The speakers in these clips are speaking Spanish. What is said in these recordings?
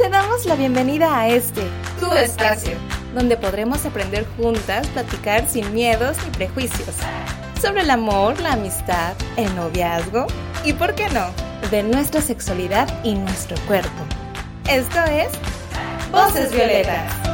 te damos la bienvenida a este, tu espacio, donde podremos aprender juntas, platicar sin miedos ni prejuicios, sobre el amor, la amistad, el noviazgo y, ¿por qué no?, de nuestra sexualidad y nuestro cuerpo. Esto es Voces Violetas.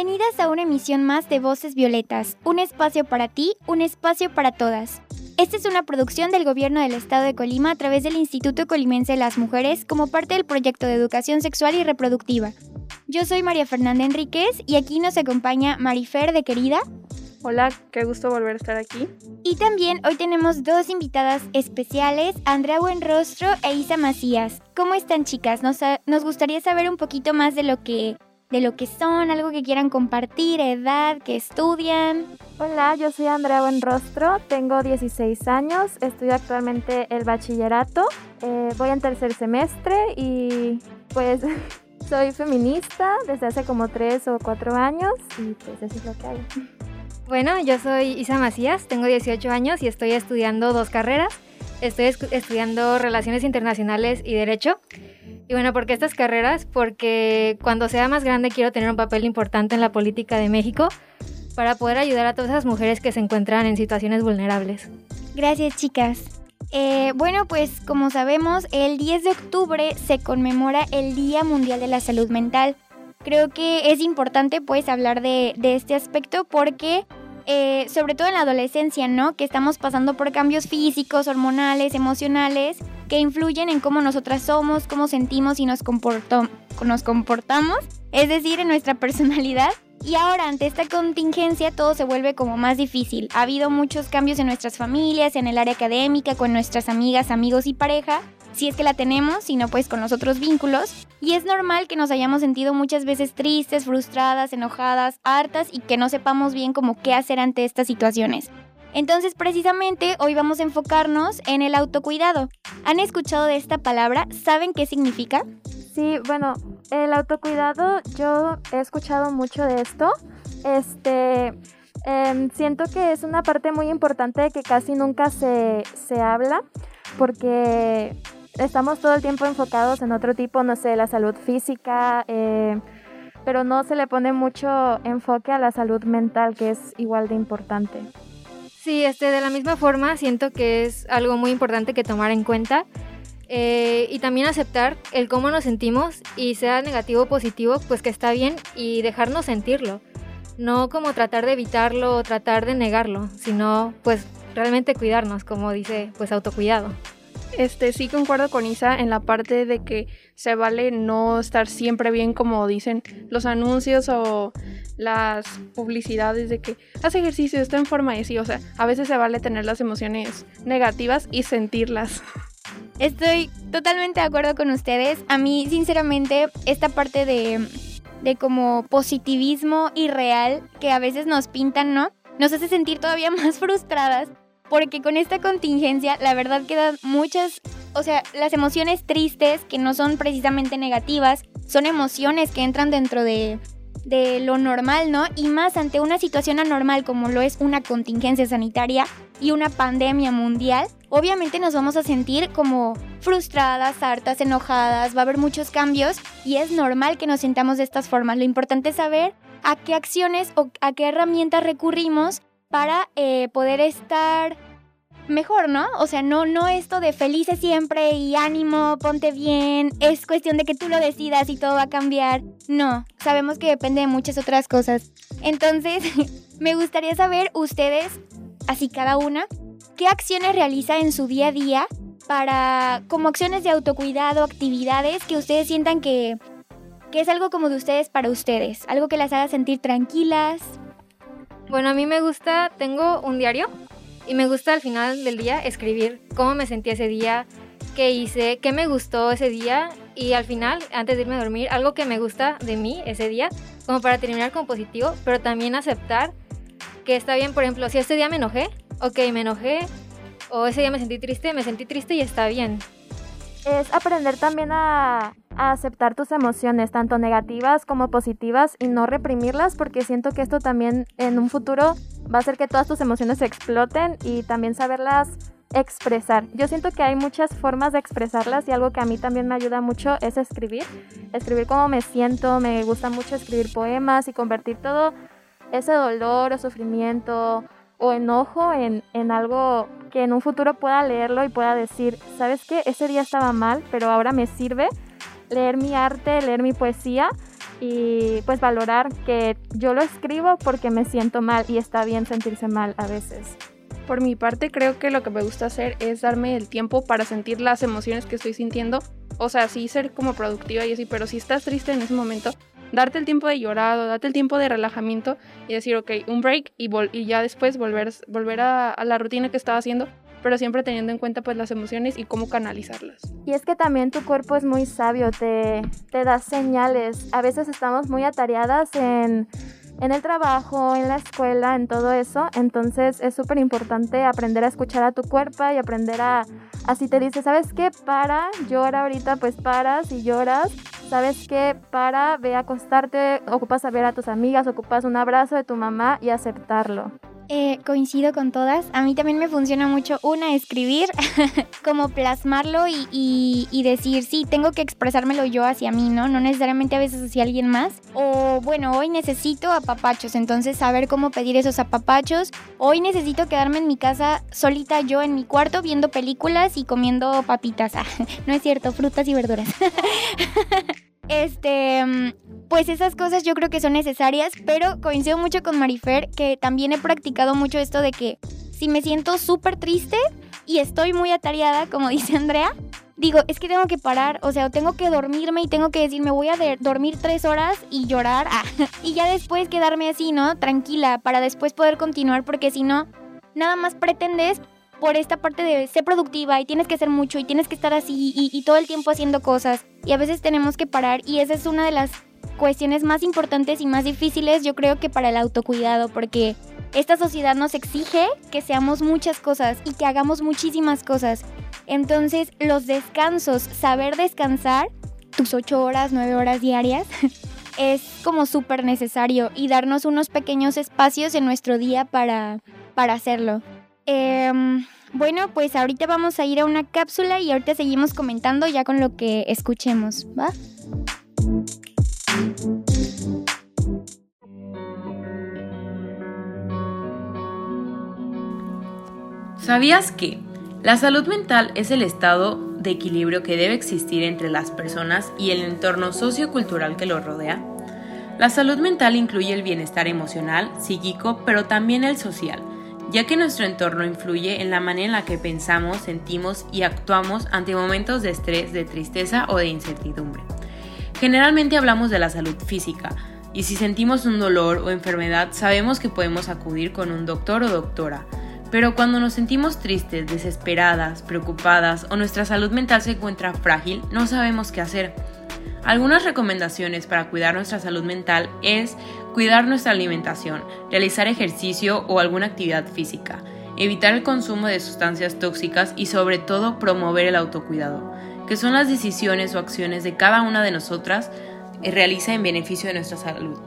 Bienvenidas a una emisión más de Voces Violetas, un espacio para ti, un espacio para todas. Esta es una producción del Gobierno del Estado de Colima a través del Instituto Colimense de las Mujeres como parte del proyecto de educación sexual y reproductiva. Yo soy María Fernanda Enríquez y aquí nos acompaña Marifer de Querida. Hola, qué gusto volver a estar aquí. Y también hoy tenemos dos invitadas especiales, Andrea Buenrostro e Isa Macías. ¿Cómo están chicas? Nos, nos gustaría saber un poquito más de lo que de lo que son, algo que quieran compartir, edad, que estudian. Hola, yo soy Andrea Buenrostro, tengo 16 años, estudio actualmente el bachillerato, eh, voy en tercer semestre y pues soy feminista desde hace como 3 o 4 años y pues eso es lo que hago. Bueno, yo soy Isa Macías, tengo 18 años y estoy estudiando dos carreras. Estoy estudiando Relaciones Internacionales y Derecho. Y bueno, ¿por qué estas carreras? Porque cuando sea más grande quiero tener un papel importante en la política de México para poder ayudar a todas esas mujeres que se encuentran en situaciones vulnerables. Gracias, chicas. Eh, bueno, pues como sabemos, el 10 de octubre se conmemora el Día Mundial de la Salud Mental. Creo que es importante pues hablar de, este aspecto porque eh, sobre todo en la adolescencia, ¿no? Que estamos pasando por cambios físicos, hormonales, emocionales, que influyen en cómo nosotras somos, cómo sentimos y nos, comportamos, es decir, en nuestra personalidad. Y ahora, ante esta contingencia, todo se vuelve como más difícil. Ha habido muchos cambios en nuestras familias, en el área académica, con nuestras amigas, amigos y pareja, si es que la tenemos, sino pues con los otros vínculos. Y es normal que nos hayamos sentido muchas veces tristes, frustradas, enojadas, hartas y que no sepamos bien cómo qué hacer ante estas situaciones. Entonces, precisamente hoy vamos a enfocarnos en el autocuidado. ¿Han escuchado de esta palabra? ¿Saben qué significa? Sí, bueno, el autocuidado, yo he escuchado mucho de esto. Este, em, siento que es una parte muy importante que casi nunca se, se habla, porque estamos todo el tiempo enfocados en otro tipo, no sé, la salud física, eh, pero no se le pone mucho enfoque a la salud mental, que es igual de importante. Sí, este, de la misma forma siento que es algo muy importante que tomar en cuenta eh, y también aceptar el cómo nos sentimos y sea negativo o positivo, pues que está bien y dejarnos sentirlo. No como tratar de evitarlo o tratar de negarlo, sino pues realmente cuidarnos, como dice pues autocuidado. Este, sí concuerdo con Isa en la parte de que se vale no estar siempre bien como dicen los anuncios o las publicidades de que hace ejercicio, está en forma y así, o sea, a veces se vale tener las emociones negativas y sentirlas. Estoy totalmente de acuerdo con ustedes. A mí, sinceramente, esta parte de, de como positivismo irreal que a veces nos pintan, ¿no? Nos hace sentir todavía más frustradas porque con esta contingencia la verdad quedan muchas, o sea, las emociones tristes que no son precisamente negativas, son emociones que entran dentro de, de lo normal, ¿no? Y más ante una situación anormal como lo es una contingencia sanitaria y una pandemia mundial, obviamente nos vamos a sentir como frustradas, hartas, enojadas, va a haber muchos cambios y es normal que nos sintamos de estas formas. Lo importante es saber a qué acciones o a qué herramientas recurrimos para eh, poder estar mejor, ¿no? O sea, no, no esto de felices siempre y ánimo, ponte bien, es cuestión de que tú lo decidas y todo va a cambiar. No, sabemos que depende de muchas otras cosas. Entonces, me gustaría saber ustedes, así cada una, qué acciones realiza en su día a día para, como acciones de autocuidado, actividades que ustedes sientan que, que es algo como de ustedes para ustedes, algo que las haga sentir tranquilas, bueno, a mí me gusta, tengo un diario y me gusta al final del día escribir cómo me sentí ese día, qué hice, qué me gustó ese día y al final, antes de irme a dormir, algo que me gusta de mí ese día, como para terminar con positivo, pero también aceptar que está bien, por ejemplo, si este día me enojé, ok, me enojé, o ese día me sentí triste, me sentí triste y está bien. Es aprender también a, aceptar tus emociones, tanto negativas como positivas, y no reprimirlas, porque siento que esto también en un futuro va a hacer que todas tus emociones exploten y también saberlas expresar. Yo siento que hay muchas formas de expresarlas y algo que a mí también me ayuda mucho es escribir. Escribir cómo me siento, me gusta mucho escribir poemas y convertir todo ese dolor o sufrimiento o enojo en, en algo que en un futuro pueda leerlo y pueda decir, ¿sabes qué? Ese día estaba mal, pero ahora me sirve leer mi arte, leer mi poesía y pues valorar que yo lo escribo porque me siento mal y está bien sentirse mal a veces. Por mi parte, creo que lo que me gusta hacer es darme el tiempo para sentir las emociones que estoy sintiendo. O sea, sí ser como productiva y así, pero si estás triste en ese momento, darte el tiempo de llorar o darte el tiempo de relajamiento y decir, ok, un break y, y ya después volver, volver a, a la rutina que estaba haciendo pero siempre teniendo en cuenta pues las emociones y cómo canalizarlas. Y es que también tu cuerpo es muy sabio, te, te da señales. A veces estamos muy atareadas en en el trabajo, en la escuela, en todo eso. Entonces es súper importante aprender a escuchar a tu cuerpo y aprender a, así te dice, ¿sabes qué? Para, llora ahorita, pues paras y lloras. ¿Sabes qué? Para, ve acostarte, ocupas a ver a tus amigas, ocupas un abrazo de tu mamá y aceptarlo. Eh, coincido con todas. A mí también me funciona mucho una, escribir, como plasmarlo y, y, decir, sí, tengo que expresármelo yo hacia mí, ¿no? No necesariamente a veces hacia alguien más. O bueno, hoy necesito apapachos, entonces saber cómo pedir esos apapachos. Hoy necesito quedarme en mi casa solita yo en mi cuarto viendo películas y comiendo papitas. No es cierto, frutas y verduras. Este, mm, pues esas cosas yo creo que son necesarias, pero coincido mucho con Marifer que también he practicado mucho esto de que si me siento súper triste y estoy muy atareada, como dice Andrea, digo, es que tengo que parar, o sea, tengo que dormirme y tengo que decir, me voy a dormir tres horas y llorar, ah, y ya después quedarme así, ¿no? Tranquila, para después poder continuar, porque si no, nada más pretendes por esta parte de ser productiva y tienes que hacer mucho y tienes que estar así y, todo el tiempo haciendo cosas. Y a veces tenemos que parar y esa es una de las cuestiones más importantes y más difíciles yo creo que para el autocuidado porque esta sociedad nos exige que seamos muchas cosas y que hagamos muchísimas cosas. Entonces los descansos, saber descansar, tus ocho horas, nueve horas diarias, es como súper necesario y darnos unos pequeños espacios en nuestro día para, para hacerlo. Em, bueno, pues ahorita vamos a ir a una cápsula y ahorita seguimos comentando ya con lo que escuchemos, ¿va? ¿Sabías que la salud mental es el estado de equilibrio que debe existir entre las personas y el entorno sociocultural que los rodea? La salud mental incluye el bienestar emocional, psíquico, pero también el social ya que nuestro entorno influye en la manera en la que pensamos, sentimos y actuamos ante momentos de estrés, de tristeza o de incertidumbre. Generalmente hablamos de la salud física, y si sentimos un dolor o enfermedad sabemos que podemos acudir con un doctor o doctora, pero cuando nos sentimos tristes, desesperadas, preocupadas o nuestra salud mental se encuentra frágil, no sabemos qué hacer. Algunas recomendaciones para cuidar nuestra salud mental es cuidar nuestra alimentación, realizar ejercicio o alguna actividad física, evitar el consumo de sustancias tóxicas y sobre todo promover el autocuidado, que son las decisiones o acciones de cada una de nosotras que realiza en beneficio de nuestra salud.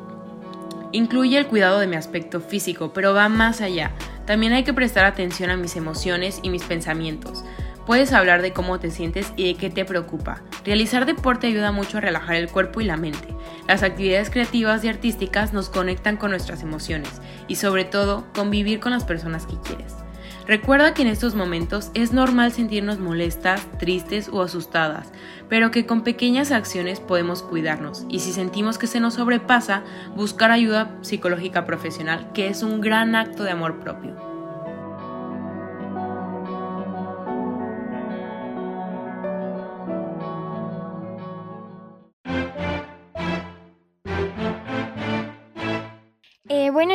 Incluye el cuidado de mi aspecto físico, pero va más allá. También hay que prestar atención a mis emociones y mis pensamientos, Puedes hablar de cómo te sientes y de qué te preocupa. Realizar deporte ayuda mucho a relajar el cuerpo y la mente. Las actividades creativas y artísticas nos conectan con nuestras emociones y sobre todo convivir con las personas que quieres. Recuerda que en estos momentos es normal sentirnos molestas, tristes o asustadas, pero que con pequeñas acciones podemos cuidarnos y si sentimos que se nos sobrepasa, buscar ayuda psicológica profesional, que es un gran acto de amor propio.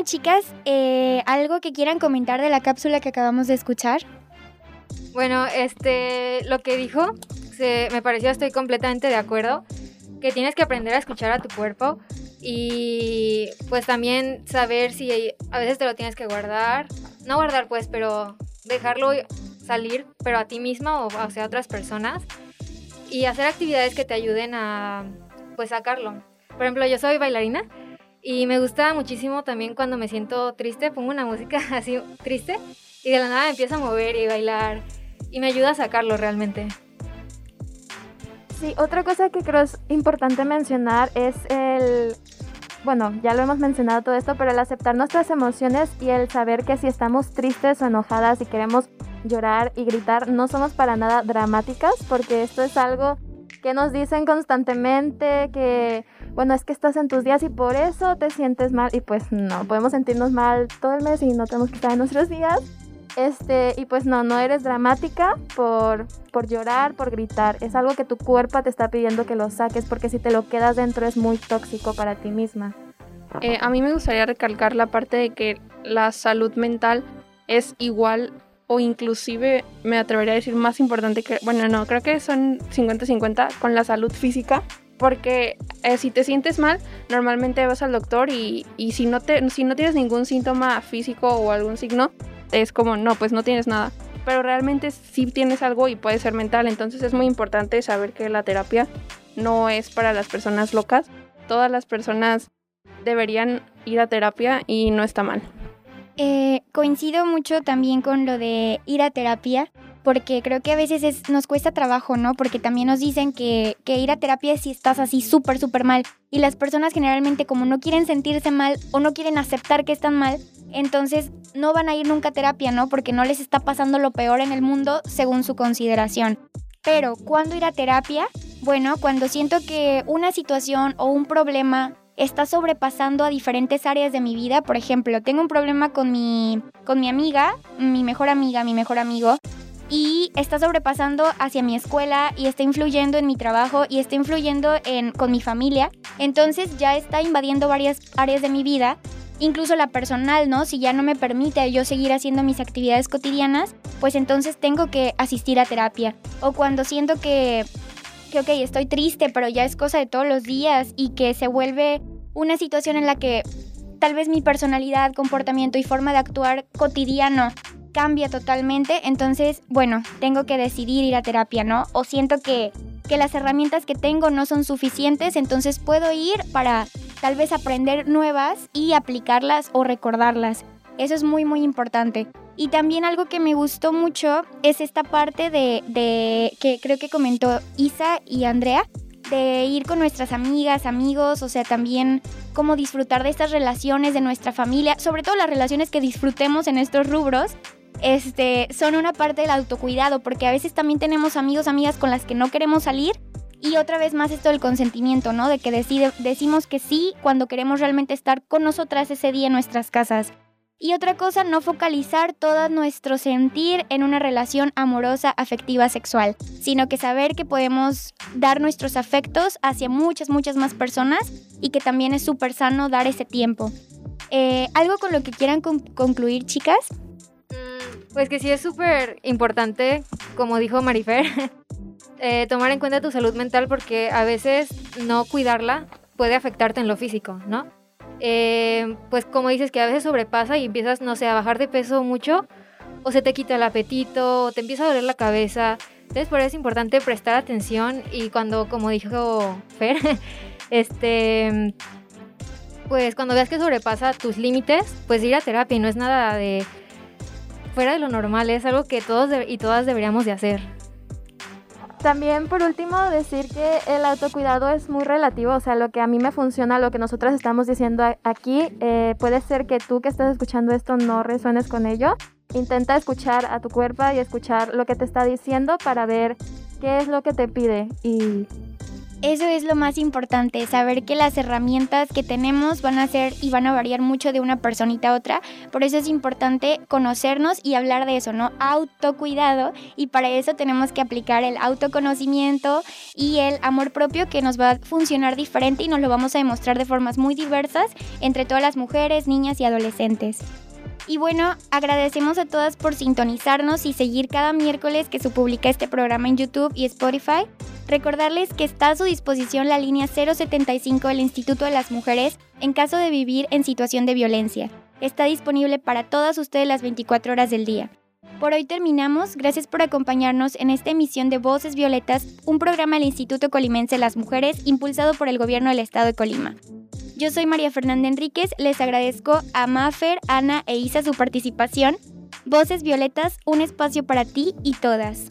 Chicas, eh, ¿algo que quieran comentar de la cápsula que acabamos de escuchar? Bueno, este, lo que dijo, me pareció, estoy completamente de acuerdo, que tienes que aprender a escuchar a tu cuerpo y pues también saber si a veces te lo tienes que guardar, no guardar pues, pero dejarlo salir, pero a ti misma o hacia otras personas. y hacer actividades que te ayuden a pues sacarlo. Por ejemplo, yo soy bailarina y me gusta muchísimo también cuando me siento triste, pongo una música así triste y de la nada me empiezo a mover y bailar y me ayuda a sacarlo realmente. Sí, otra cosa que creo es importante mencionar es el, bueno, ya lo hemos mencionado todo esto, pero el aceptar nuestras emociones y el saber que si estamos tristes o enojadas y queremos llorar y gritar, no somos para nada dramáticas, porque esto es algo que nos dicen constantemente que, bueno, es que estás en tus días y por eso te sientes mal. Y pues no, podemos sentirnos mal todo el mes y no tenemos que estar en nuestros días. Este, y pues no, no eres dramática por, por llorar, por gritar. Es algo que tu cuerpo te está pidiendo que lo saques porque si te lo quedas dentro es muy tóxico para ti misma. Eh, a mí me gustaría recalcar la parte de que la salud mental es igual o inclusive me atrevería a decir más importante que, bueno, no, creo que son 50-50 con la salud física. Porque eh, si te sientes mal, normalmente vas al doctor y, y si, no te, si no tienes ningún síntoma físico o algún signo, es como, no, pues no tienes nada. Pero realmente sí tienes algo y puede ser mental. Entonces es muy importante saber que la terapia no es para las personas locas. Todas las personas deberían ir a terapia y no está mal. Eh, coincido mucho también con lo de ir a terapia, porque creo que a veces nos cuesta trabajo, ¿no? Porque también nos dicen que, que ir a terapia es si estás así súper, súper mal. Y las personas generalmente como no quieren sentirse mal o no quieren aceptar que están mal, entonces no van a ir nunca a terapia, ¿no? Porque no les está pasando lo peor en el mundo según su consideración. Pero, ¿cuándo ir a terapia? Bueno, cuando siento que una situación o un problema está sobrepasando a diferentes áreas de mi vida. Por ejemplo, tengo un problema con mi, con mi amiga, mi mejor amiga, mi mejor amigo, y está sobrepasando hacia mi escuela y está influyendo en mi trabajo y está influyendo en, con mi familia. Entonces ya está invadiendo varias áreas de mi vida, incluso la personal, ¿no? Si ya no me permite yo seguir haciendo mis actividades cotidianas, pues entonces tengo que asistir a terapia. O cuando siento que que, ok, estoy triste, pero ya es cosa de todos los días y que se vuelve una situación en la que tal vez mi personalidad, comportamiento y forma de actuar cotidiano cambia totalmente, entonces, bueno, tengo que decidir ir a terapia, ¿no? O siento que, que las herramientas que tengo no son suficientes, entonces puedo ir para tal vez aprender nuevas y aplicarlas o recordarlas. Eso es muy, muy importante. Y también algo que me gustó mucho es esta parte de, que creo que comentó Isa y Andrea, de ir con nuestras amigas, amigos, o sea, también cómo disfrutar de estas relaciones de nuestra familia, sobre todo las relaciones que disfrutemos en estos rubros, este, son una parte del autocuidado, porque a veces también tenemos amigos, amigas con las que no queremos salir. Y otra vez más esto del consentimiento, ¿no? De que decide, decimos que sí cuando queremos realmente estar con nosotras ese día en nuestras casas. Y otra cosa, no focalizar todo nuestro sentir en una relación amorosa, afectiva, sexual, sino que saber que podemos dar nuestros afectos hacia muchas, muchas más personas y que también es súper sano dar ese tiempo. Eh, ¿Algo con lo que quieran concluir, chicas? Pues que sí es súper importante, como dijo Marifer, eh, tomar en cuenta tu salud mental porque a veces no cuidarla puede afectarte en lo físico, ¿no? Eh, pues como dices que a veces sobrepasa y empiezas, no sé, a bajar de peso mucho, o se te quita el apetito, o te empieza a doler la cabeza. Entonces por eso es importante prestar atención y cuando, como dijo Fer, este, pues cuando veas que sobrepasa tus límites, pues ir a terapia y no es nada de fuera de lo normal, es algo que todos y todas deberíamos de hacer. También por último decir que el autocuidado es muy relativo, o sea, lo que a mí me funciona, lo que nosotras estamos diciendo aquí, eh, puede ser que tú que estás escuchando esto no resuenes con ello. Intenta escuchar a tu cuerpo y escuchar lo que te está diciendo para ver qué es lo que te pide y eso es lo más importante, saber que las herramientas que tenemos van a ser y van a variar mucho de una personita a otra. Por eso es importante conocernos y hablar de eso, ¿no? Autocuidado. Y para eso tenemos que aplicar el autoconocimiento y el amor propio que nos va a funcionar diferente y nos lo vamos a demostrar de formas muy diversas entre todas las mujeres, niñas y adolescentes. Y bueno, agradecemos a todas por sintonizarnos y seguir cada miércoles que se publica este programa en YouTube y Spotify. Recordarles que está a su disposición la línea 075 del Instituto de las Mujeres en caso de vivir en situación de violencia. Está disponible para todas ustedes las 24 horas del día. Por hoy terminamos. Gracias por acompañarnos en esta emisión de Voces Violetas, un programa del Instituto Colimense de las Mujeres impulsado por el Gobierno del Estado de Colima. Yo soy María Fernanda Enríquez, les agradezco a Mafer, Ana e Isa su participación. Voces Violetas, un espacio para ti y todas.